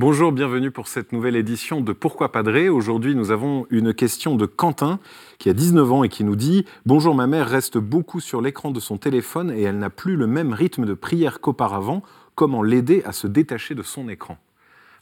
Bonjour, bienvenue pour cette nouvelle édition de Pourquoi Padré. Aujourd'hui, nous avons une question de Quentin qui a 19 ans et qui nous dit Bonjour, ma mère reste beaucoup sur l'écran de son téléphone et elle n'a plus le même rythme de prière qu'auparavant. Comment l'aider à se détacher de son écran?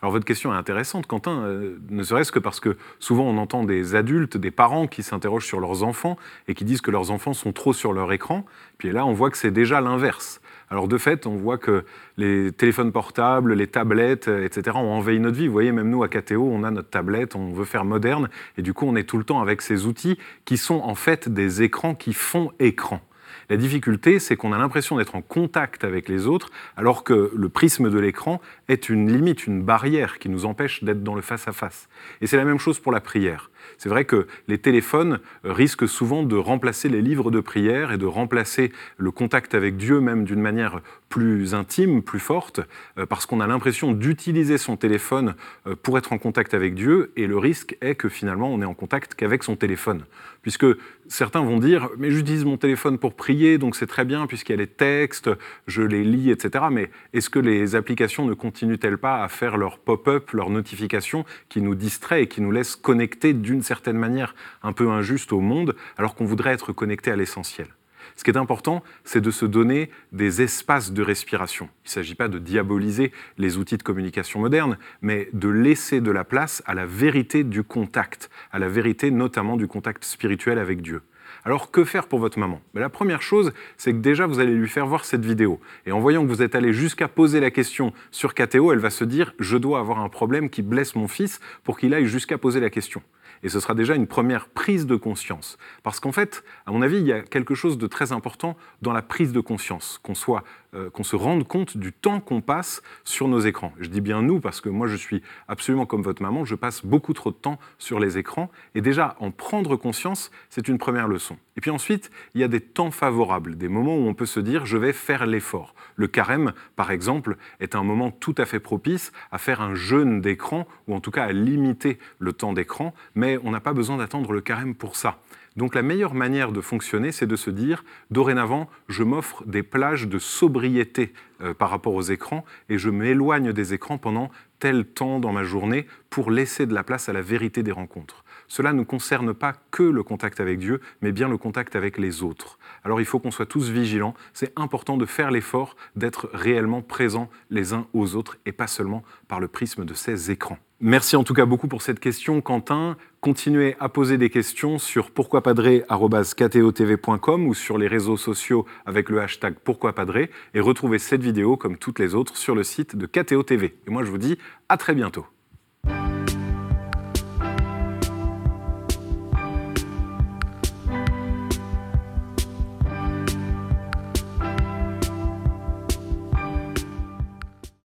Alors votre question est intéressante, Quentin, euh, ne serait-ce que parce que souvent on entend des adultes, des parents qui s'interrogent sur leurs enfants et qui disent que leurs enfants sont trop sur leur écran. Puis là, on voit que c'est déjà l'inverse. Alors de fait, on voit que les téléphones portables, les tablettes, etc., ont envahi notre vie. Vous voyez, même nous à KTO, on a notre tablette, on veut faire moderne, et du coup, on est tout le temps avec ces outils qui sont en fait des écrans qui font écran. La difficulté, c'est qu'on a l'impression d'être en contact avec les autres, alors que le prisme de l'écran est une limite, une barrière qui nous empêche d'être dans le face-à-face. Et c'est la même chose pour la prière. C'est vrai que les téléphones risquent souvent de remplacer les livres de prière et de remplacer le contact avec Dieu même d'une manière plus intime, plus forte, euh, parce qu'on a l'impression d'utiliser son téléphone euh, pour être en contact avec Dieu, et le risque est que finalement on est en contact qu'avec son téléphone. Puisque certains vont dire, mais j'utilise mon téléphone pour prier, donc c'est très bien, puisqu'il y a les textes, je les lis, etc. Mais est-ce que les applications ne continuent-elles pas à faire leur pop-up, leurs notifications, qui nous distraient et qui nous laissent connecter d'une certaine manière un peu injuste au monde, alors qu'on voudrait être connecté à l'essentiel ce qui est important, c'est de se donner des espaces de respiration. Il ne s'agit pas de diaboliser les outils de communication modernes, mais de laisser de la place à la vérité du contact, à la vérité notamment du contact spirituel avec Dieu. Alors que faire pour votre maman? Ben, La première chose, c'est que déjà vous allez lui faire voir cette vidéo. Et en voyant que vous êtes allé jusqu'à poser la question sur KTO, elle va se dire je dois avoir un problème qui blesse mon fils pour qu'il aille jusqu'à poser la question. Et ce sera déjà une première prise de conscience. Parce qu'en fait, à mon avis, il y a quelque chose de très important dans la prise de conscience, qu'on soit euh, qu'on se rende compte du temps qu'on passe sur nos écrans. Je dis bien nous parce que moi je suis absolument comme votre maman, je passe beaucoup trop de temps sur les écrans et déjà en prendre conscience, c'est une première leçon. Et puis ensuite, il y a des temps favorables, des moments où on peut se dire je vais faire l'effort. Le carême, par exemple, est un moment tout à fait propice à faire un jeûne d'écran ou en tout cas à limiter le temps d'écran, mais on n'a pas besoin d'attendre le carême pour ça. Donc la meilleure manière de fonctionner, c'est de se dire, dorénavant, je m'offre des plages de sobriété euh, par rapport aux écrans et je m'éloigne des écrans pendant tel temps dans ma journée pour laisser de la place à la vérité des rencontres. Cela ne concerne pas que le contact avec Dieu, mais bien le contact avec les autres. Alors il faut qu'on soit tous vigilants, c'est important de faire l'effort d'être réellement présents les uns aux autres et pas seulement par le prisme de ces écrans. Merci en tout cas beaucoup pour cette question, Quentin. Continuez à poser des questions sur pourquoipadré.com ou sur les réseaux sociaux avec le hashtag pourquoipadré et retrouvez cette vidéo comme toutes les autres sur le site de KTO TV. Et moi je vous dis à très bientôt.